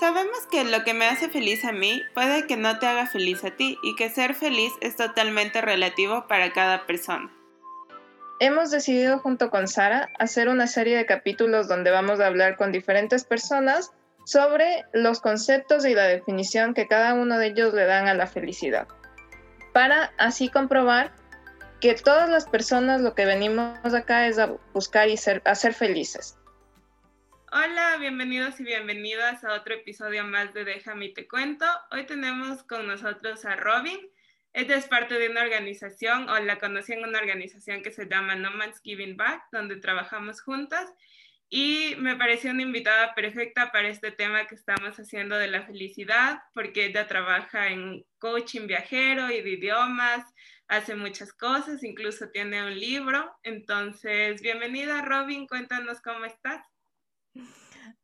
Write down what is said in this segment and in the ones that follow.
Sabemos que lo que me hace feliz a mí puede que no te haga feliz a ti y que ser feliz es totalmente relativo para cada persona. Hemos decidido junto con Sara hacer una serie de capítulos donde vamos a hablar con diferentes personas sobre los conceptos y la definición que cada uno de ellos le dan a la felicidad, para así comprobar que todas las personas lo que venimos acá es a buscar y ser, a ser felices. Hola, bienvenidos y bienvenidas a otro episodio más de Déjame y te cuento. Hoy tenemos con nosotros a Robin. Ella es parte de una organización, o la conocí en una organización que se llama No Man's Giving Back, donde trabajamos juntas. Y me pareció una invitada perfecta para este tema que estamos haciendo de la felicidad, porque ella trabaja en coaching viajero y de idiomas, hace muchas cosas, incluso tiene un libro. Entonces, bienvenida Robin, cuéntanos cómo estás.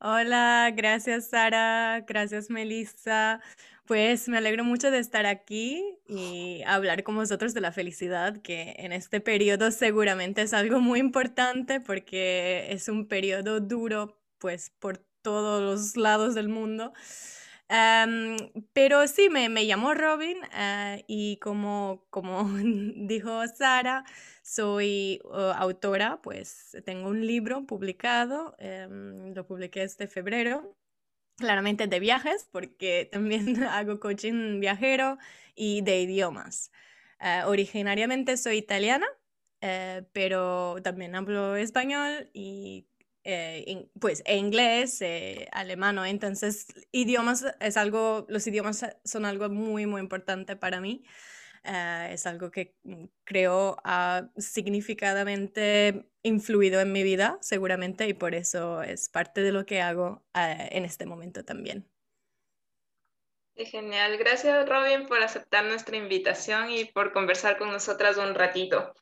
Hola, gracias Sara, gracias Melissa. Pues me alegro mucho de estar aquí y hablar con vosotros de la felicidad, que en este periodo seguramente es algo muy importante porque es un periodo duro, pues por todos los lados del mundo. Pero sí, me, me llamo Robin eh, y como, como dijo Sara, soy uh, autora, pues tengo un libro publicado, em, lo publiqué este febrero, claramente de viajes, porque también hago coaching viajero y de idiomas. Eh, originariamente soy italiana, eh, pero también hablo español y eh, pues e inglés, alemán, entonces idiomas es algo, los idiomas son algo muy, muy importante para mí. Eh, es algo que mm, creo ha significadamente influido en mi vida, seguramente, y por eso es parte de lo que hago eh, en este momento también. genial. Gracias, Robin, por aceptar nuestra invitación y por conversar con nosotras un ratito.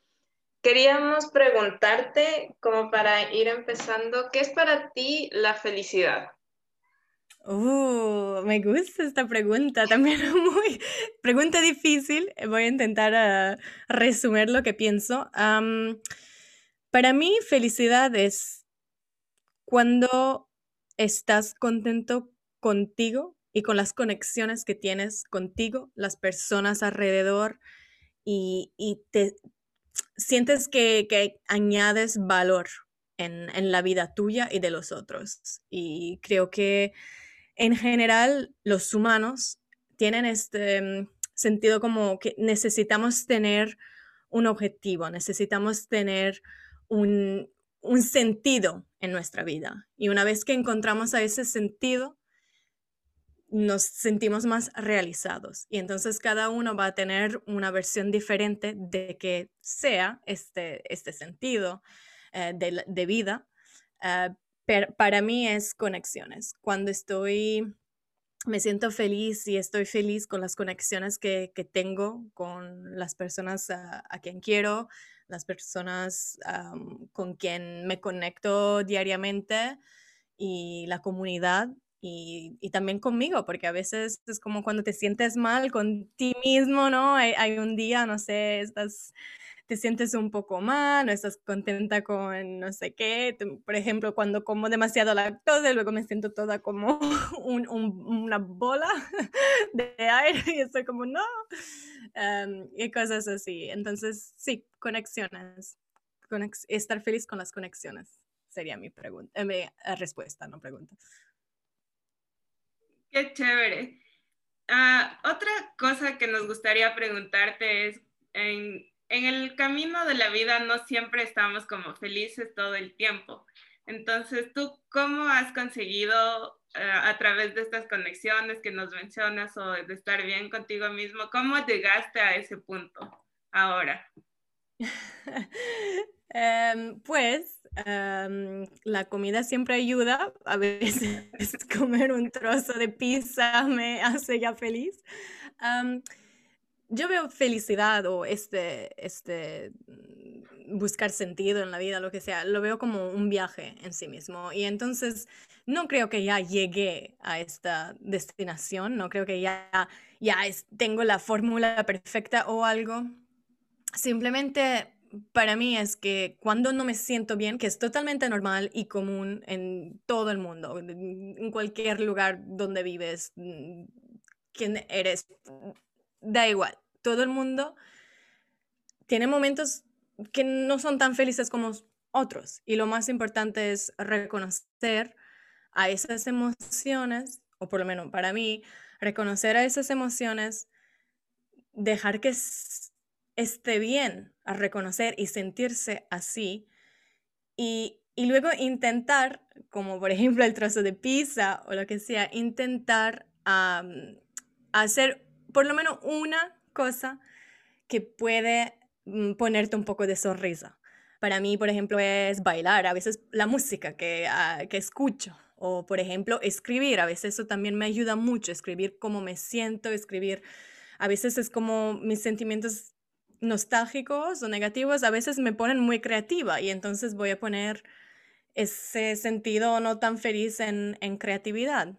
Queríamos preguntarte, como para ir empezando, ¿qué es para ti la felicidad? Uh, me gusta esta pregunta, también muy pregunta difícil. Voy a intentar uh, resumir lo que pienso. para mí, felicidad es cuando estás contento contigo y con las conexiones que tienes contigo, las personas alrededor y, te sientes que, que añades valor en, en la vida tuya y de los otros. Y creo que en general los humanos tienen este mm, sentido como que necesitamos tener un objetivo, necesitamos tener un, sentido en nuestra vida. Y una vez que encontramos a ese sentido, nos sentimos más realizados. Y entonces cada uno va a tener una versión diferente de que sea este, este sentido eh, de, vida. Eh, para mí es conexiones. Cuando estoy, me siento feliz y estoy feliz con las conexiones que, tengo con las personas a, quien quiero, las personas con quien me conecto diariamente y la comunidad. Y, también conmigo, porque a veces es como cuando te sientes mal con ti mismo, ¿no? Hay, hay un día, no sé, estás te sientes un poco mal, no estás contenta con no sé qué. Por ejemplo, cuando como demasiado lactosa, luego me siento toda como una bola de aire y estoy como, no. Em, y cosas así. Entonces, sí, conexiones. estar feliz con las conexiones sería mi pregunta, eh, mi eh, respuesta, no pregunta. Qué chévere. Ah, otra cosa que nos gustaría preguntarte es, en, el camino de la vida no siempre estamos como felices todo el tiempo. Entonces, ¿tú cómo has conseguido eh, a través de estas conexiones que nos mencionas o de estar bien contigo mismo, cómo llegaste a ese punto ahora? Em, pues em, la comida siempre ayuda. A veces comer un trozo de pizza me hace ya feliz. Em, yo veo felicidad o este, este mm, buscar sentido en la vida, lo que sea, lo veo como un viaje en sí mismo. Y entonces no creo que ya llegué a esta destinación, no creo que ya, ya tengo la fórmula perfecta o algo. Simplemente para mí es que cuando no me siento bien, que es totalmente normal y común en todo el mundo, en cualquier lugar donde vives, mm, quién eres, da igual, todo el mundo tiene momentos que no son tan felices como otros. Y lo más importante es reconocer a esas emociones, o por lo menos para mí, reconocer a esas emociones, dejar que esté bien a reconocer y sentirse así, y, luego intentar, como por ejemplo el trozo de pizza o lo que sea, intentar hacer por lo menos una cosa que puede mm, ponerte un poco de sonrisa. Para mí, por ejemplo, es bailar, a veces la música que, ah, que escucho, o por ejemplo, escribir, a veces eso también me ayuda mucho, escribir cómo me siento, escribir, a veces es como mis sentimientos nostálgicos o negativos, a veces me ponen muy creativa y entonces voy a poner ese sentido no tan feliz en, en creatividad.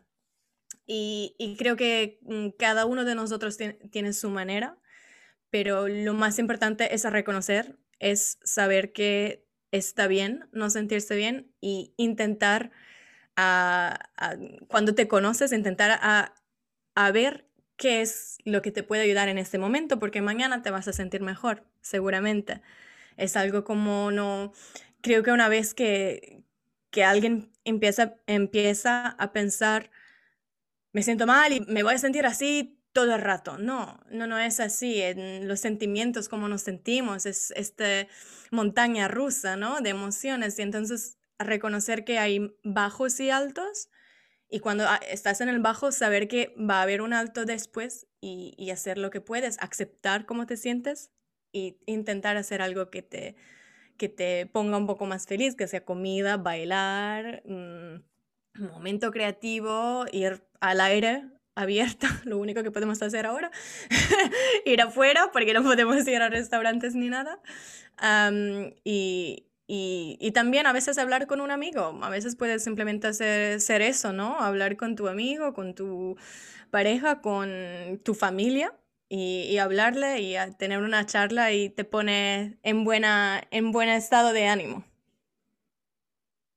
Y, y, creo que mm, cada uno de nosotros tiene, su manera, pero lo más importante es reconocer es saber que está bien no sentirse bien y intentar, cuando te conoces, intentar a, a ver qué es lo que te puede ayudar en este momento, porque mañana te vas a sentir mejor, seguramente. Es algo como no, creo que una vez que, que alguien empieza, empieza a pensar, me siento mal y me voy a sentir así todo el rato. No, no, no es así. En los sentimientos, como nos sentimos, es esta montaña rusa, ¿no? De emociones. Y entonces reconocer que hay bajos y altos. Y cuando ah, estás en el bajo, saber que va a haber un alto después y, y hacer lo que puedes, aceptar cómo te sientes e intentar hacer algo que te, que te ponga un poco más feliz, que sea comida, bailar, un mm, momento creativo, ir al aire abierta, lo único que podemos hacer ahora, ir afuera porque no podemos ir a restaurantes ni nada. y, y, también a veces hablar con un amigo, a veces puedes simplemente hacer, ser eso, ¿no? Hablar con tu amigo, con tu pareja, con tu familia y, y hablarle y tener una charla y te pone en, buena, en buen estado de ánimo.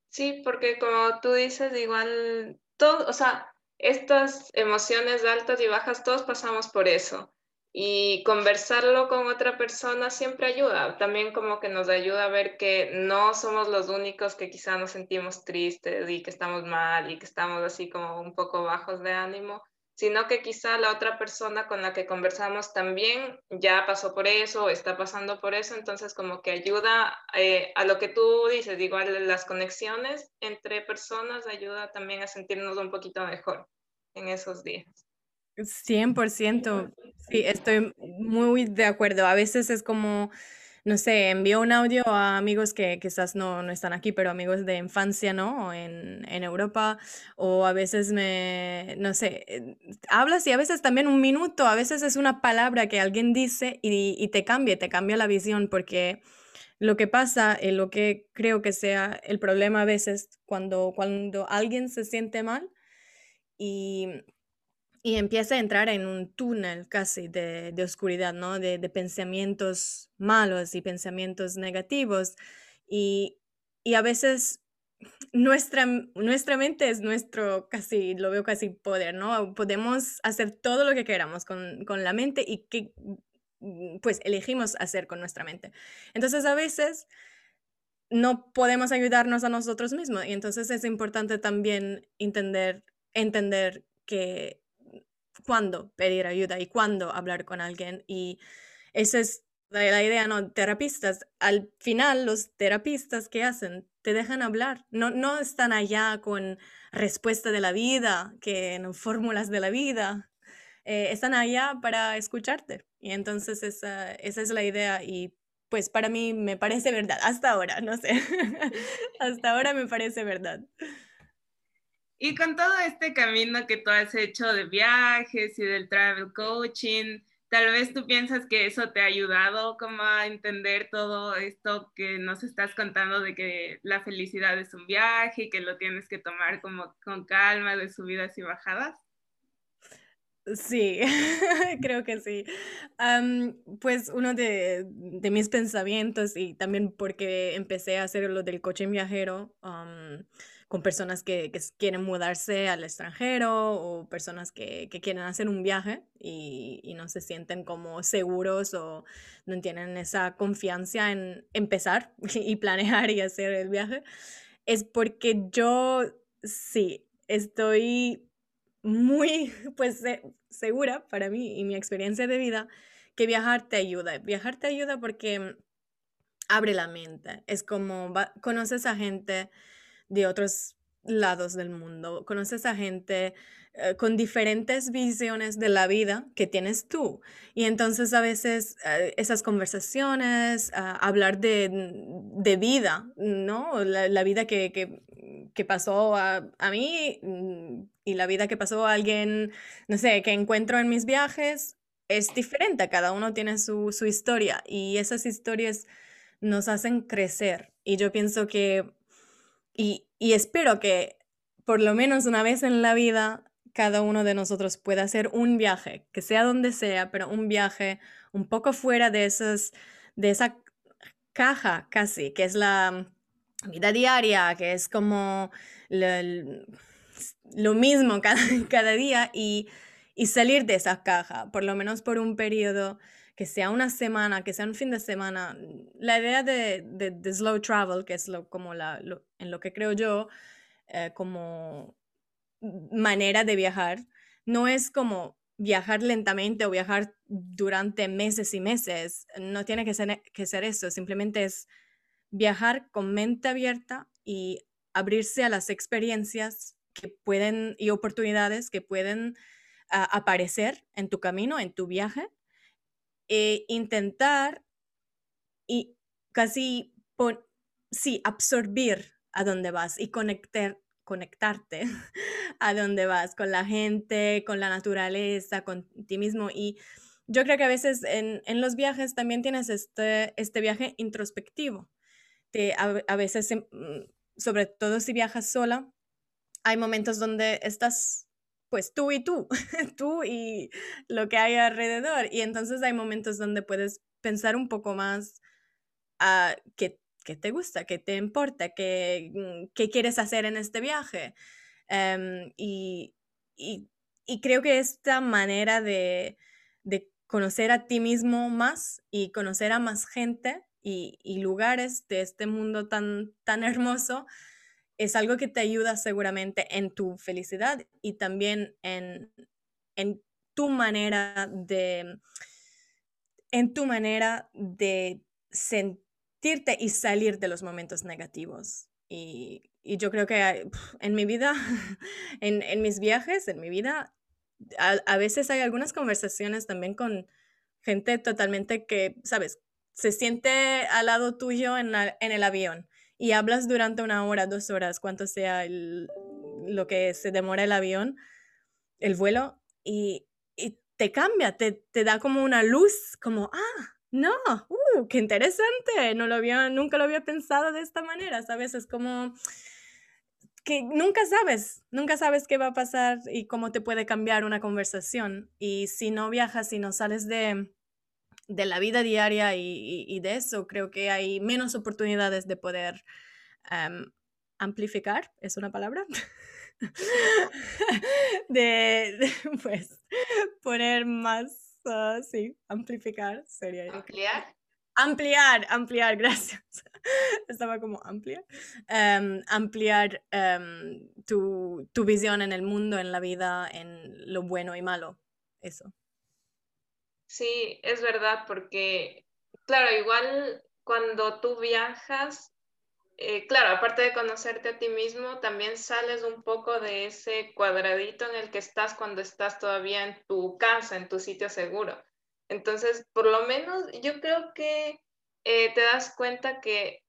Sí, porque como tú dices, igual todo, o sea, estas emociones altas y bajas, todos pasamos por eso. Y conversarlo con otra persona siempre ayuda. También como que nos ayuda a ver que no somos los únicos que quizá nos sentimos tristes y que estamos mal y que estamos así como un poco bajos de ánimo, sino que quizá la otra persona con la que conversamos también ya pasó por eso está pasando por eso. Entonces como que ayuda eh, a lo que tú dices, igual las conexiones entre personas ayuda también a sentirnos un poquito mejor en esos días. 100%, sí, estoy muy de acuerdo. A veces es como, no sé, envío un audio a amigos que quizás no, no están aquí, pero amigos de infancia, ¿no? En, en Europa, o a veces me, no sé, eh, hablas y a veces también un minuto, a veces es una palabra que alguien dice y, y te cambia, te cambia la visión, porque lo que pasa, y lo que creo que sea el problema a veces cuando, cuando alguien se siente mal, y, y empieza a entrar en un túnel casi de, de oscuridad, ¿no? De, de, pensamientos malos y pensamientos negativos. Y, y a veces nuestra, nuestra mente es nuestro, casi, lo veo casi poder, ¿no? Podemos hacer todo lo que queramos con, con la mente y que mm, pues elegimos hacer con nuestra mente. Entonces a veces no podemos ayudarnos a nosotros mismos y entonces es importante también entender entender que cuándo pedir ayuda y cuándo hablar con alguien. Y esa es la, idea, ¿no? Terapistas, al final los terapistas que hacen te dejan hablar, no, no están allá con respuesta de la vida, que no fórmulas de la vida, eh, están allá para escucharte. Y entonces esa, esa es la idea y pues para mí me parece verdad, hasta ahora, no sé, hasta ahora me parece verdad. Y con todo este camino que tú has hecho de viajes y del travel coaching, tal vez tú piensas que eso te ha ayudado como a entender todo esto que nos estás contando de que la felicidad es un viaje y que lo tienes que tomar como con calma de subidas y bajadas. Sí, creo que sí. pues uno de, mis pensamientos y también porque empecé a hacer lo del coche viajero con personas que, quieren mudarse al extranjero o personas que, quieren hacer un viaje y, y, no se sienten como seguros o no tienen esa confianza en empezar y planear y hacer el viaje, es porque yo sí estoy muy, pues, segura para mí y mi experiencia de vida que viajar te ayuda. Viajar te ayuda porque abre la mente. Es como conoces a gente de otros lados del mundo, conoces a gente eh, con diferentes visiones de la vida que tienes tú. Y entonces a veces eh, esas conversaciones, ah, hablar de, vida, ¿no? La, vida que, pasó a, a, mí mm, y la vida que pasó a alguien, no sé, que encuentro en mis viajes, es diferente. Cada uno tiene su, su historia y esas historias nos hacen crecer. Y yo pienso que, y, y espero que por lo menos una vez en la vida cada uno de nosotros pueda hacer un viaje, que sea donde sea, pero un viaje un poco fuera de, esos, de esa caja casi, que es la vida diaria, que es como lo, mismo cada, cada día y, salir de esa caja, por lo menos por un periodo que sea una semana, que sea un fin de semana. La idea de, de, slow travel, que es lo, como la, en lo que creo yo, eh, como manera de viajar, no es como viajar lentamente o viajar durante meses y meses. No tiene que ser, que ser eso, simplemente es viajar con mente abierta y abrirse a las experiencias que pueden y oportunidades que pueden ah, aparecer en tu camino, en tu viaje, e intentar y casi, sí, absorbir a dónde vas y conectar, conectarte a dónde vas, con la gente, con la naturaleza, con ti mismo. Y yo creo que a veces en, los viajes también tienes este, este viaje introspectivo. Te, a, veces, em, mm, sobre todo si viajas sola, hay momentos donde estás pues tú y tú, tú y lo que hay alrededor. Y entonces hay momentos donde puedes pensar un poco más a qué qué te gusta, qué te importa, qué, mm, qué quieres hacer en este viaje. Em, y, y, creo que esta manera de, de, conocer a ti mismo más y conocer a más gente y, y, lugares de este mundo tan, tan hermoso es algo que te ayuda seguramente en tu felicidad y también en, en tu manera de en tu manera de sentir y salir de los momentos negativos. Y, yo creo que en mi vida, en, mis viajes, en mi vida, a, veces hay algunas conversaciones también con gente totalmente que, sabes, se siente al lado tuyo en, el avión y hablas durante una hora, dos horas, cuanto sea lo que se demora el avión, el vuelo, y, te cambia, te, te da como una luz, como, ah, no, uh, qué interesante, no lo había, nunca lo había pensado de esta manera, ¿sabes? Es como que nunca sabes, nunca sabes qué va a pasar y cómo te puede cambiar una conversación. Y si no viajas, si no sales de, de la vida diaria y, de eso, creo que hay menos oportunidades de poder amplificar, ¿es una palabra? de, de, pues, poner más Ah, sí, amplificar sería. Ampliar. Ampliar, ampliar, gracias. Estaba como ampliar. Em, ampliar em, tu, tu, visión en el mundo, en la vida, en lo bueno y malo. Eso. Sí, es verdad, porque, claro, igual cuando tú viajas, eh, claro, aparte de conocerte a ti mismo, también sales un poco de ese cuadradito en el que estás cuando estás todavía en tu casa, en tu sitio seguro. Entonces, por lo menos yo creo que eh, te das cuenta que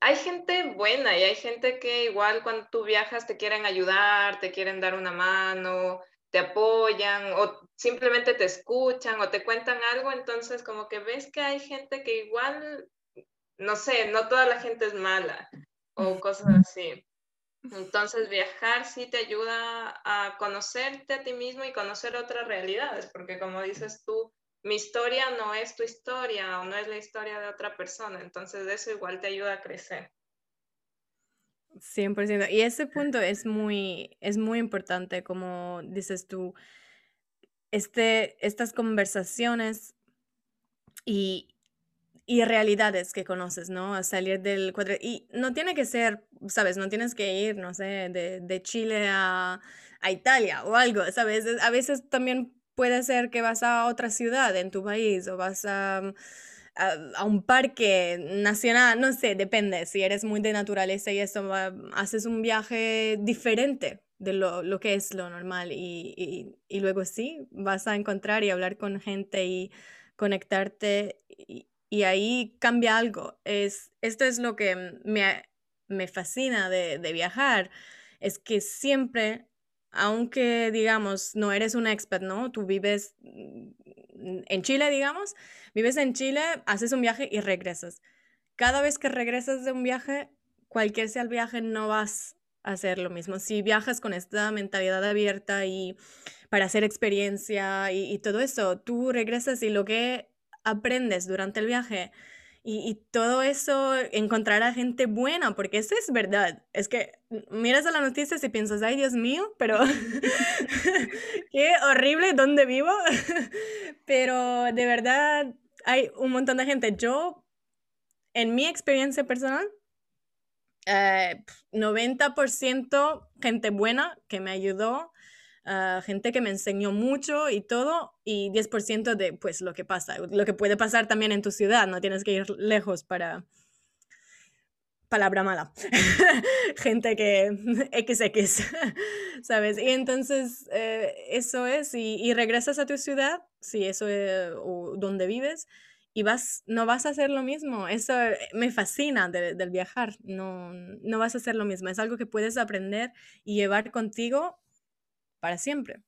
hay gente buena y hay gente que igual cuando tú viajas te quieren ayudar, te quieren dar una mano, te apoyan o simplemente te escuchan o te cuentan algo, entonces como que ves que hay gente que igual no sé, no toda la gente es mala o cosas así. Entonces viajar sí te ayuda a conocerte a ti mismo y conocer otras realidades, porque como dices tú, mi historia no es tu historia o no es la historia de otra persona, entonces eso igual te ayuda a crecer. 100%. Y ese punto es muy, es muy importante, como dices tú, este, estas conversaciones y, y realidades que conoces, ¿no? A salir del cuadro. Y no tiene que ser, ¿sabes? No tienes que ir, no sé, de, de Chile a, a, Italia o algo, ¿sabes? A veces también puede ser que vas a otra ciudad en tu país o vas a, a, un parque nacional, no sé, depende. Si eres muy de naturaleza y eso, haces un viaje diferente de lo, lo que es lo normal y, y, y, luego sí, vas a encontrar y hablar con gente y conectarte y, y ahí cambia algo. Es, esto es lo que me, me fascina de, de, viajar, es que siempre, aunque digamos, no eres un expert, ¿no? Tú vives mm, en Chile, digamos, vives en Chile, haces un viaje y regresas. Cada vez que regresas de un viaje, cualquier sea el viaje, no vas a hacer lo mismo. Si viajas con esta mentalidad abierta y para hacer experiencia y todo eso, tú regresas y lo que aprendes durante el viaje. Y, todo eso, encontrar a gente buena, porque eso es verdad. Es que miras a las noticias y piensas, ay Dios mío, pero qué horrible donde vivo. pero de verdad hay un montón de gente. Yo, en mi experiencia personal, 90% eh, gente buena que me ayudó gente que me enseñó mucho y todo, y 10% de pues lo que pasa, lo que puede pasar también en tu ciudad, no tienes que ir lejos para... Palabra mala. gente que XX, ¿sabes? Y entonces eh, eso es, y, regresas a tu ciudad, si eso es o donde vives, y vas, no vas a hacer lo mismo. Eso me fascina del viajar. No, no vas a hacer lo mismo. Es algo que puedes aprender y llevar contigo para siempre.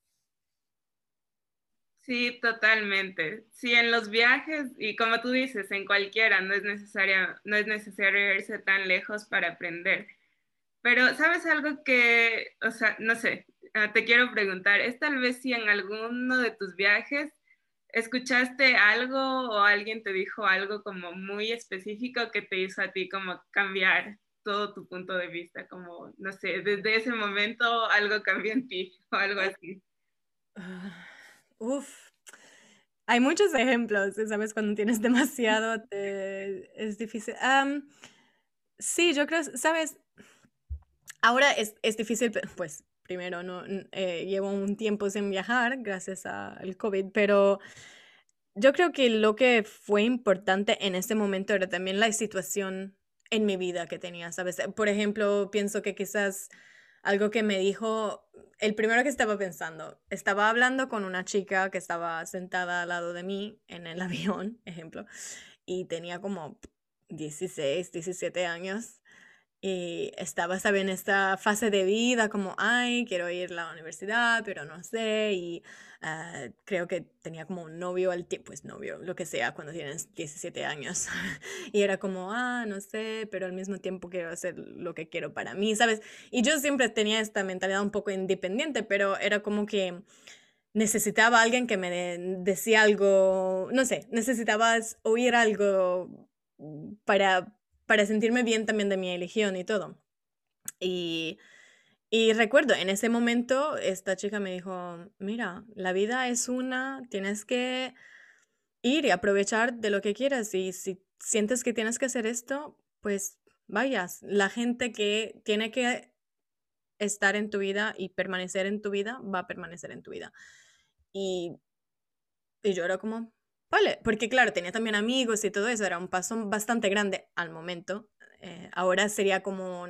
Sí, totalmente. Sí, en los viajes y como tú dices, en cualquiera no es necesario, no es necesario irse tan lejos para aprender. Pero sabes algo que, o sea, no sé, ah, te quiero preguntar, es tal vez si en alguno de tus viajes escuchaste algo o alguien te dijo algo como muy específico que te hizo a ti como cambiar todo tu punto de vista, como, no sé, desde ese momento algo cambió en ti o algo así. Ah, uf, hay muchos ejemplos, ¿sabes? Cuando tienes demasiado es difícil. sí, yo creo, ¿sabes? Ahora es, es difícil, pues primero no eh, llevo un tiempo sin viajar gracias al COVID, pero yo creo que lo que fue importante en ese momento era también la situación en mi vida que tenía, ¿sabes? Por ejemplo, pienso que quizás algo que me dijo, el primero que estaba pensando, estaba hablando con una chica que estaba sentada al lado de mí en el avión, ejemplo, y tenía como 16, 17 años y estaba, ¿sabes? En esta fase de vida como, ay, quiero ir a la universidad, pero no sé, y ah, creo que tenía como un novio al tiempo, pues novio, lo que sea, cuando tienes 17 años, y era como, ah, no sé, pero al mismo tiempo quiero hacer lo que quiero para mí, ¿sabes? Y yo siempre tenía esta mentalidad un poco independiente, pero era como que necesitaba alguien que me decía algo, no sé, necesitabas oír algo para para sentirme bien también de mi elección y todo. Y, y recuerdo, en ese momento esta chica me dijo, mira, la vida es una, tienes que ir y aprovechar de lo que quieras y si sientes que tienes que hacer esto, pues vayas. La gente que tiene que estar en tu vida y permanecer en tu vida, va a permanecer en tu vida. Y, y yo era como, Vale, porque claro, tenía también amigos y todo eso, era un paso bastante grande al momento. Eh, ahora sería como,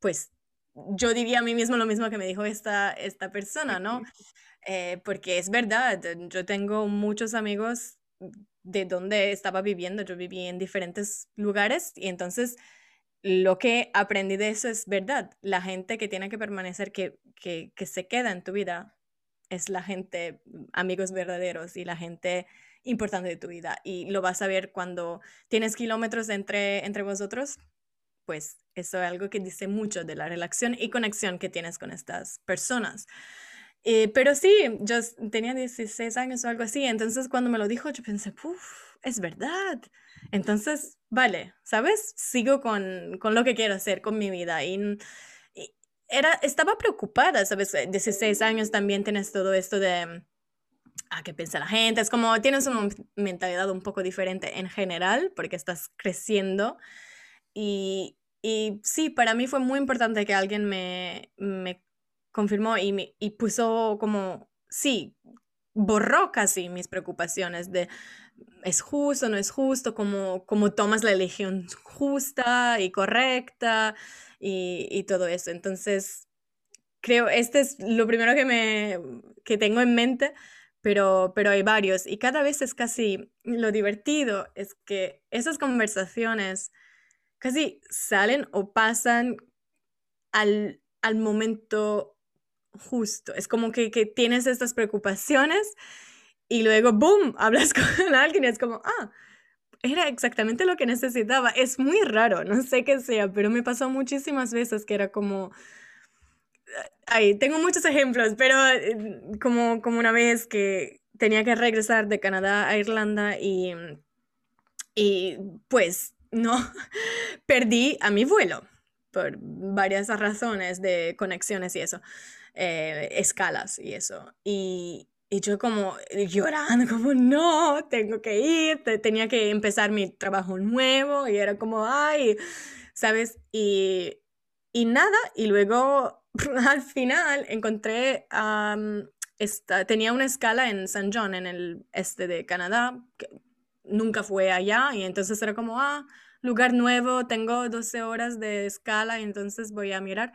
pues, yo diría a mí mismo lo mismo que me dijo esta, esta persona, ¿no? Eh, porque es verdad, yo tengo muchos amigos de donde estaba viviendo, yo viví en diferentes lugares y entonces lo que aprendí de eso es verdad, la gente que tiene que permanecer, que, que, que se queda en tu vida, es la gente, amigos verdaderos y la gente importante de tu vida. Y lo vas a ver cuando tienes kilómetros entre, entre vosotros pues eso es algo que dice mucho de la relación y conexión que tienes con estas personas. Eh, pero sí, yo tenía 16 años o algo así, entonces cuando me lo dijo yo pensé, uff, es verdad. Entonces, vale, ¿sabes? Sigo con, con, lo que quiero hacer con mi vida. Y, era, estaba preocupada, ¿sabes? 16 años también tienes todo esto de a ah, qué piensa la gente. Es como tienes una mentalidad un poco diferente en general porque estás creciendo. Y, y sí, para mí fue muy importante que alguien me, me confirmó y, me, y puso como, sí, borró casi mis preocupaciones de es justo, no es justo, cómo, cómo tomas la elección justa y correcta y, todo eso. Entonces, creo, este es lo primero que, me, que tengo en mente, pero, pero hay varios y cada vez es casi lo divertido, es que esas conversaciones casi salen o pasan al, al momento justo. Es como que, que tienes estas preocupaciones y luego, ¡boom!, hablas con alguien y es como, ah, era exactamente lo que necesitaba. Es muy raro, no sé qué sea, pero me pasó muchísimas veces que era como... Ay, tengo muchos ejemplos, pero eh, como, como una vez que tenía que regresar de Canadá a Irlanda y, y pues no, perdí a mi vuelo por varias razones de conexiones y eso, eh, escalas y eso. Y, y yo como llorando, como no, tengo que ir, tenía que empezar mi trabajo nuevo y era como, ay, ¿sabes? Y, y nada, y luego al final encontré, esta, tenía una escala en San John, en el este de Canadá, que nunca fue allá, y entonces era como, ah, lugar nuevo, tengo 12 horas de escala, entonces voy a mirar.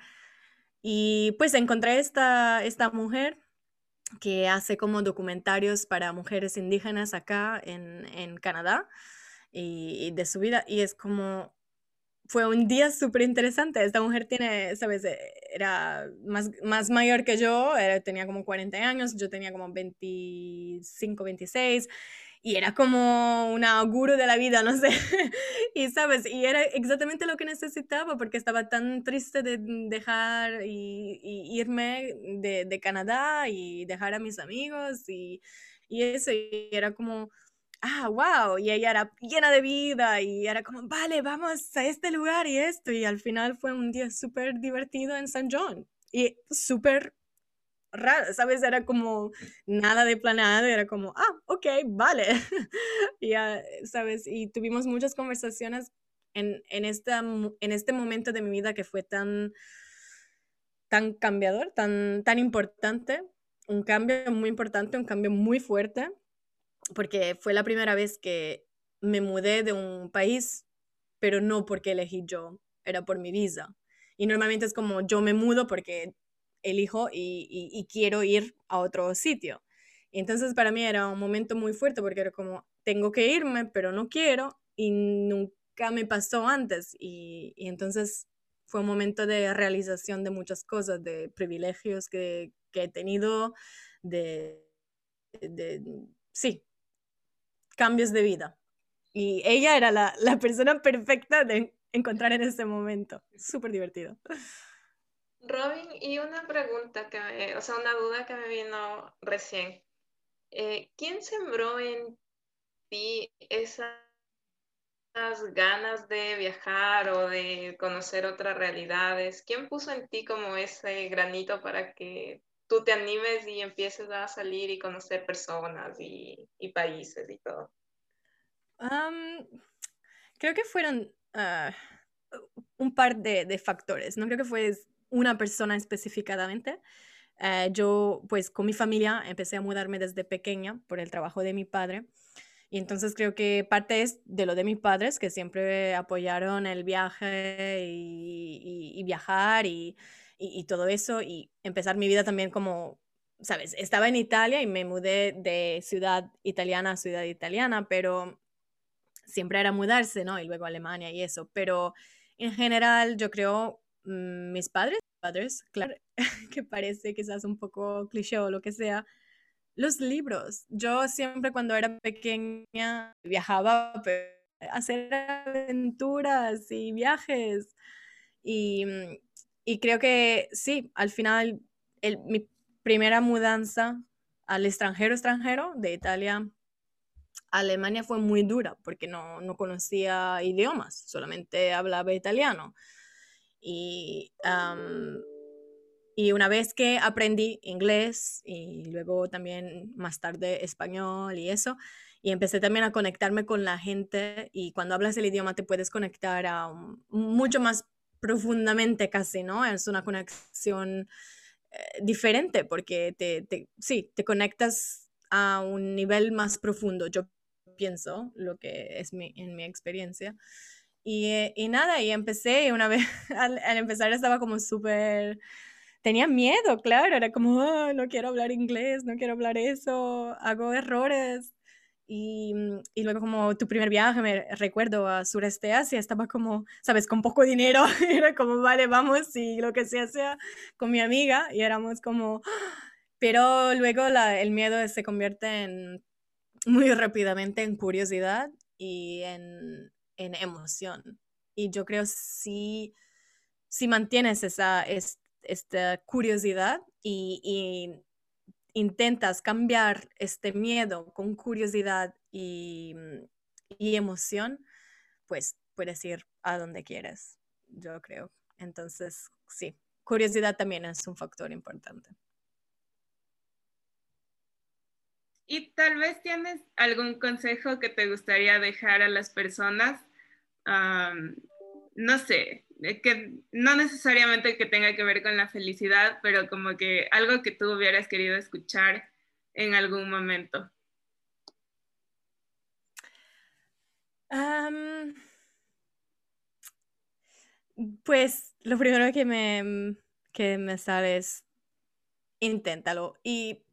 Y pues encontré esta, esta mujer que hace como documentarios para mujeres indígenas acá en, en Canadá y, de su vida. Y es como, fue un día súper interesante. Esta mujer tiene, sabes, eh, era más, más mayor que yo, tenía como 40 años, yo tenía como 25, 26 y era como un auguro de la vida, no sé. y sabes, y era exactamente lo que necesitaba porque estaba tan triste de dejar y, irme de, de, Canadá y dejar a mis amigos y, y eso, y era como, ah, wow, y ella era llena de vida y era como, vale, vamos a este lugar y esto, y al final fue un día súper divertido en San John y súper raro, ¿sabes? Era como nada de planeado, era como, ah, ok, vale. y, ¿sabes? Y tuvimos muchas conversaciones en, en, esta, en este momento de mi vida que fue tan, tan cambiador, tan, tan importante, un cambio muy importante, un cambio muy fuerte, porque fue la primera vez que me mudé de un país, pero no porque elegí yo, era por mi visa. Y normalmente es como yo me mudo porque elijo y, y, quiero ir a otro sitio. entonces para mí era un momento muy fuerte porque era como, tengo que irme, pero no quiero y nunca me pasó antes. Y, y entonces fue un momento de realización de muchas cosas, de privilegios que, he tenido, de, de, sí, cambios de vida. Y ella era la, la persona perfecta de encontrar en ese momento. Súper divertido. Robin, y una pregunta que, o sea, una duda que me vino recién. Eh, ¿Quién sembró en ti esas ganas de viajar o de conocer otras realidades? ¿Quién puso en ti como ese granito para que tú te animes y empieces a salir y conocer personas y, países y todo? creo que fueron ah, un par de, de, factores. No creo que fue una persona específicamente. Eh, yo, pues con mi familia, empecé a mudarme desde pequeña por el trabajo de mi padre. Y entonces creo que parte es de lo de mis padres, que siempre apoyaron el viaje y, viajar y, y, todo eso, y empezar mi vida también como, sabes, estaba en Italia y me mudé de ciudad italiana a ciudad italiana, pero siempre era mudarse, ¿no? Y luego Alemania y eso, pero en general yo creo mis padres, padres, claro, que parece quizás un poco cliché o lo que sea, los libros. Yo siempre cuando era pequeña viajaba, hacer aventuras y viajes. Y, y creo que sí, al final mi primera mudanza al extranjero extranjero de Italia a Alemania fue muy dura porque no, no conocía idiomas, solamente hablaba italiano. Y, y una vez que aprendí inglés y luego también más tarde español y eso, y empecé también a conectarme con la gente y cuando hablas el idioma te puedes conectar a mucho más profundamente casi, ¿no? Es una conexión eh, diferente porque te, te, sí, te conectas a un nivel más profundo, yo pienso, lo que es mi, en mi experiencia. Y, eh, y nada, y empecé una vez al, empezar estaba como súper tenía miedo, claro, era como, ah, no quiero hablar inglés, no quiero hablar eso, hago errores. Y, mm, y, luego como tu primer viaje, me recuerdo a Sureste Asia, estaba como, sabes, con poco dinero, era como, vale, vamos y lo que sea sea con mi amiga y éramos como, pero luego la, el miedo se convierte en muy rápidamente en curiosidad y en, en emoción. Y yo creo si, si mantienes esa, esta curiosidad y, intentas cambiar este miedo con curiosidad y, y, emoción, pues puedes ir a donde quieres, yo creo. Entonces, sí, curiosidad también es un factor importante. Y tal vez tienes algún consejo que te gustaría dejar a las personas, no sé, que no necesariamente que tenga que ver con la felicidad, pero como que algo que tú hubieras querido escuchar en algún momento. pues lo primero que me, que me sale es inténtalo. Y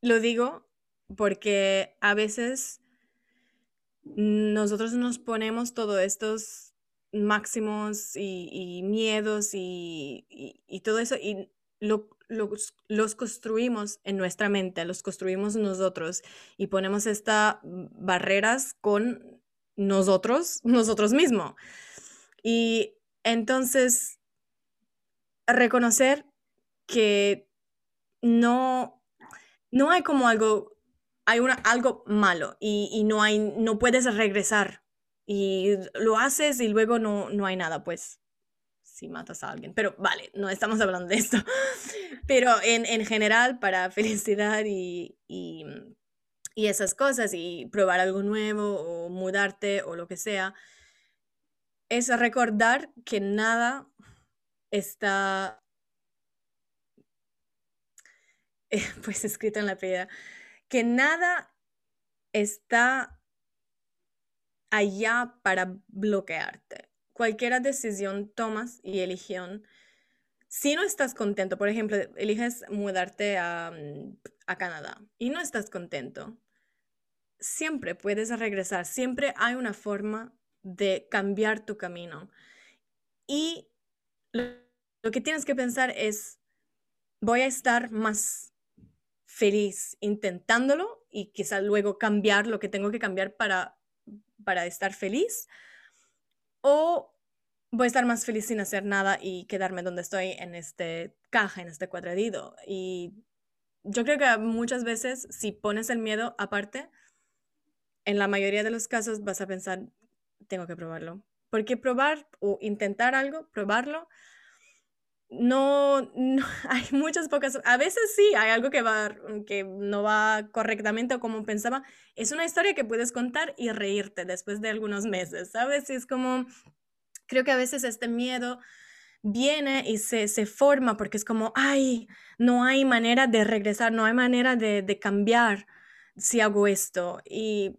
lo digo porque a veces nosotros nos ponemos todos estos máximos y, miedos y, todo eso, y los construimos en nuestra mente, los construimos nosotros y ponemos estas barreras con nosotros, nosotros mismos. Y entonces, reconocer que no, no hay como algo, hay una, algo malo y, y no, hay, no puedes regresar y lo haces y luego no, no hay nada, pues si matas a alguien. Pero vale, no estamos hablando de esto. Pero en, en general, para felicidad y, y, y, esas cosas, y probar algo nuevo o mudarte o lo que sea, es recordar que nada está pues escrito en la piedra, que nada está allá para bloquearte. Cualquier decisión tomas y elección, si no estás contento, por ejemplo, eliges mudarte a, mm, a Canadá y no estás contento, siempre puedes regresar, siempre hay una forma de cambiar tu camino. Y lo que tienes que pensar es, voy a estar más feliz intentándolo y quizás luego cambiar lo que tengo que cambiar para para estar feliz o voy a estar más feliz sin hacer nada y quedarme donde estoy en este caja, en este cuadradito. Y yo creo que muchas veces si pones el miedo aparte, en la mayoría de los casos vas a pensar, tengo que probarlo. Porque probar o intentar algo, probarlo, no, hay muchas pocas, a veces sí, hay algo que, va, que no va correctamente o como pensaba. Es una historia que puedes contar y reírte después de algunos meses, ¿sabes? es como, creo que a veces este miedo viene y se, se forma porque es como, ay, no hay manera de regresar, no hay manera de, de cambiar si hago esto. Y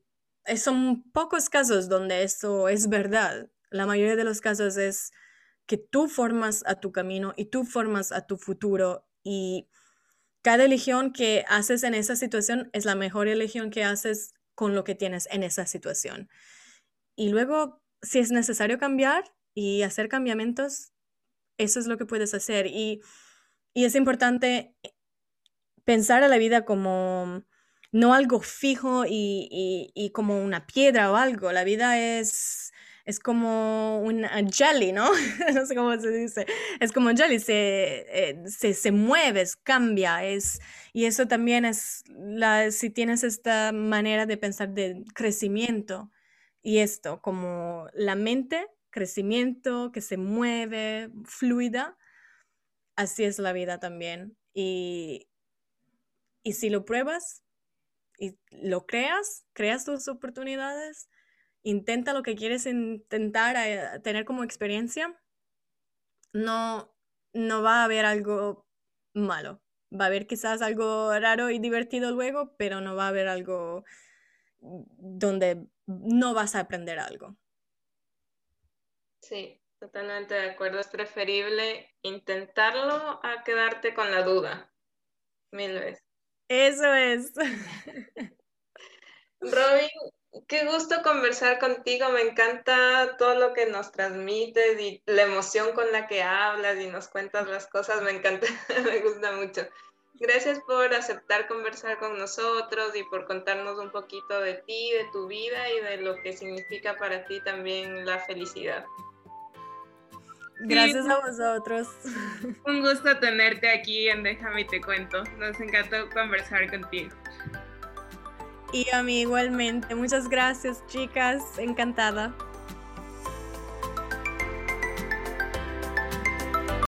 son pocos casos donde eso es verdad. La mayoría de los casos es que tú formas a tu camino y tú formas a tu futuro y cada elección que haces en esa situación es la mejor elección que haces con lo que tienes en esa situación. Y luego, si es necesario cambiar y hacer cambiamientos, eso es lo que puedes hacer. Y, y es importante pensar a la vida como no algo fijo y, como una piedra o algo. La vida es, es como un jelly, ¿no? no sé cómo se dice. Es como un jelly, se, eh, se, se, mueve, cambia. Es, y eso también es, la, si tienes esta manera de pensar de crecimiento y esto, como la mente, crecimiento, que se mueve, fluida, así es la vida también. Y, y si lo pruebas y lo creas, creas tus oportunidades, intenta lo que quieres intentar eh, tener como experiencia, no, no va a haber algo malo. Va a haber quizás algo raro y divertido luego, pero no va a haber algo donde no vas a aprender algo. Sí, totalmente de acuerdo. Es preferible intentarlo a quedarte con la duda. Mil veces. Eso es. Robin, qué gusto conversar contigo. Me encanta todo lo que nos transmites y la emoción con la que hablas y nos cuentas las cosas. Me encanta, me gusta mucho. Gracias por aceptar conversar con nosotros y por contarnos un poquito de ti, de tu vida y de lo que significa para ti también la felicidad. Gracias a vosotros. Un gusto tenerte aquí en Déjame y te cuento. Nos encantó conversar contigo. Y a mí igualmente. Muchas gracias, chicas. Encantada.